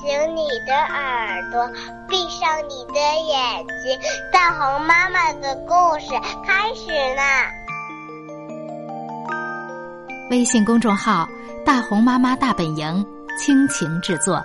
醒你的耳朵，闭上你的眼睛，大红妈妈的故事开始啦！微信公众号“大红妈妈大本营”倾情制作。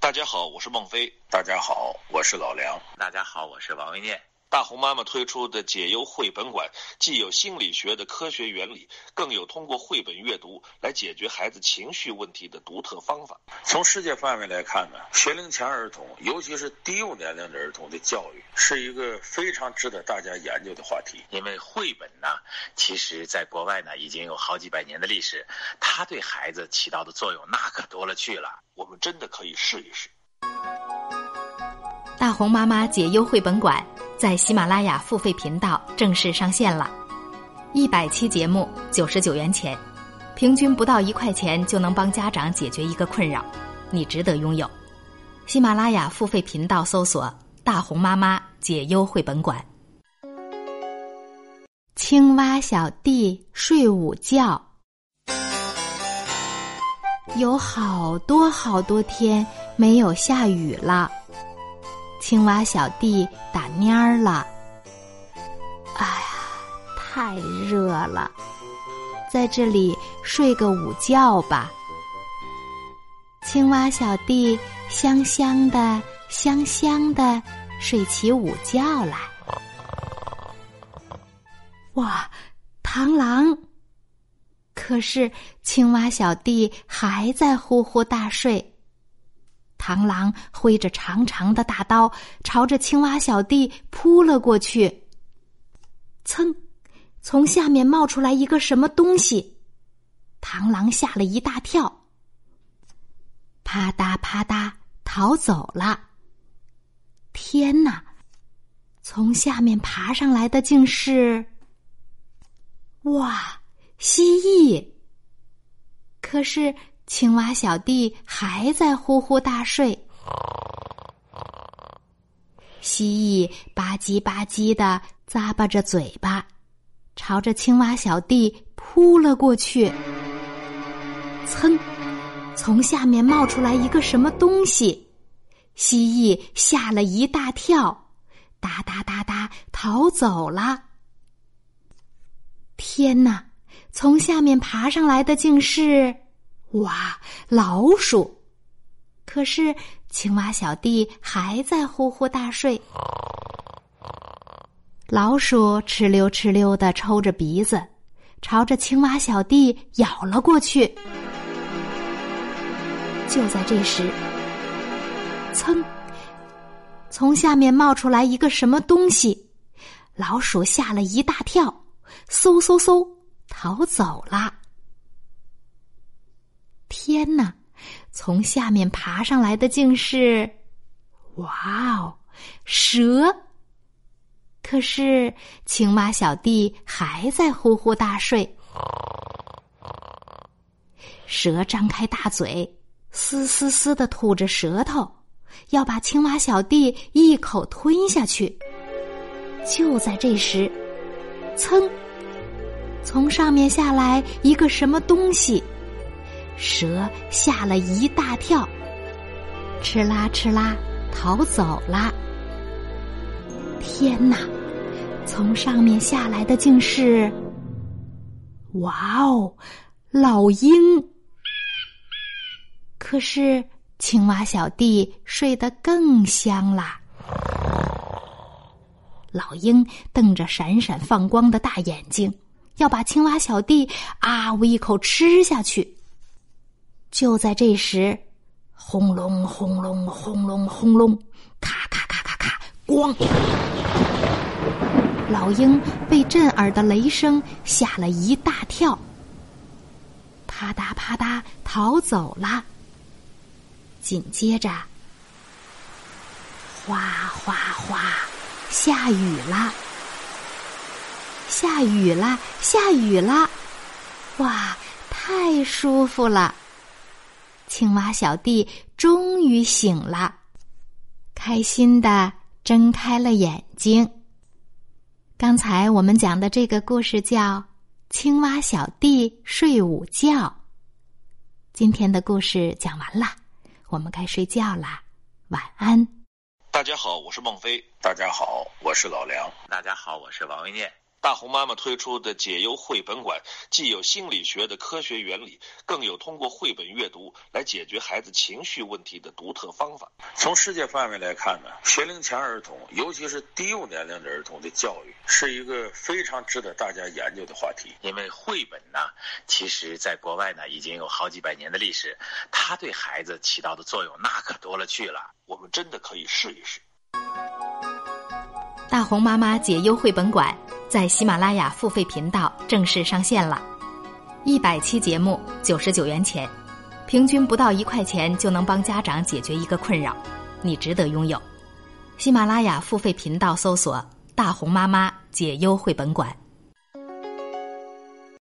大家好，我是孟非。大家好，我是老梁。大家好，我是王维念。大红妈妈推出的解忧绘本馆，既有心理学的科学原理，更有通过绘本阅读来解决孩子情绪问题的独特方法。从世界范围来看呢，学龄前儿童，尤其是低幼年龄的儿童的教育，是一个非常值得大家研究的话题。因为绘本呢，其实在国外呢已经有好几百年的历史，它对孩子起到的作用那可多了去了。我们真的可以试一试。大红妈妈解忧绘本馆。在喜马拉雅付费频道正式上线了，一百期节目九十九元钱，平均不到一块钱就能帮家长解决一个困扰，你值得拥有。喜马拉雅付费频道搜索“大红妈妈解忧绘本馆”。青蛙小弟睡午觉，有好多好多天没有下雨了。青蛙小弟打蔫儿了，哎呀，太热了，在这里睡个午觉吧。青蛙小弟香香的、香香的睡起午觉来。哇，螳螂！可是青蛙小弟还在呼呼大睡。螳螂挥着长长的大刀，朝着青蛙小弟扑了过去。噌，从下面冒出来一个什么东西，螳螂吓了一大跳，啪嗒啪嗒逃走了。天哪！从下面爬上来的竟是……哇，蜥蜴！可是。青蛙小弟还在呼呼大睡，蜥蜴吧唧吧唧的咂巴着嘴巴，朝着青蛙小弟扑了过去。噌，从下面冒出来一个什么东西，蜥蜴吓了一大跳，哒哒哒哒逃走了。天哪，从下面爬上来的竟是……哇，老鼠！可是青蛙小弟还在呼呼大睡。老鼠哧溜哧溜的抽着鼻子，朝着青蛙小弟咬了过去。就在这时，噌，从下面冒出来一个什么东西，老鼠吓了一大跳，嗖嗖嗖逃走了。天哪！从下面爬上来的竟是，哇哦，蛇！可是青蛙小弟还在呼呼大睡。蛇张开大嘴，嘶嘶嘶的吐着舌头，要把青蛙小弟一口吞下去。就在这时，噌，从上面下来一个什么东西。蛇吓了一大跳，哧啦哧啦逃走了。天哪！从上面下来的竟是……哇哦，老鹰！可是青蛙小弟睡得更香啦。老鹰瞪着闪闪放光的大眼睛，要把青蛙小弟啊呜一口吃下去。就在这时，轰隆轰隆轰隆轰隆，咔咔咔咔咔，咣！老鹰被震耳的雷声吓了一大跳，啪嗒啪嗒逃走了。紧接着，哗哗哗，下雨了，下雨了，下雨了！哇，太舒服了！青蛙小弟终于醒了，开心的睁开了眼睛。刚才我们讲的这个故事叫《青蛙小弟睡午觉》。今天的故事讲完了，我们该睡觉啦，晚安。大家好，我是孟非。大家好，我是老梁。大家好，我是王维念。大红妈妈推出的解忧绘本馆，既有心理学的科学原理，更有通过绘本阅读来解决孩子情绪问题的独特方法。从世界范围来看呢，学龄前儿童，尤其是低幼年龄的儿童的教育，是一个非常值得大家研究的话题。因为绘本呢，其实在国外呢已经有好几百年的历史，它对孩子起到的作用那可多了去了。我们真的可以试一试。大红妈妈解忧绘本馆。在喜马拉雅付费频道正式上线了，一百期节目九十九元钱，平均不到一块钱就能帮家长解决一个困扰，你值得拥有。喜马拉雅付费频道搜索“大红妈妈解忧绘本馆”。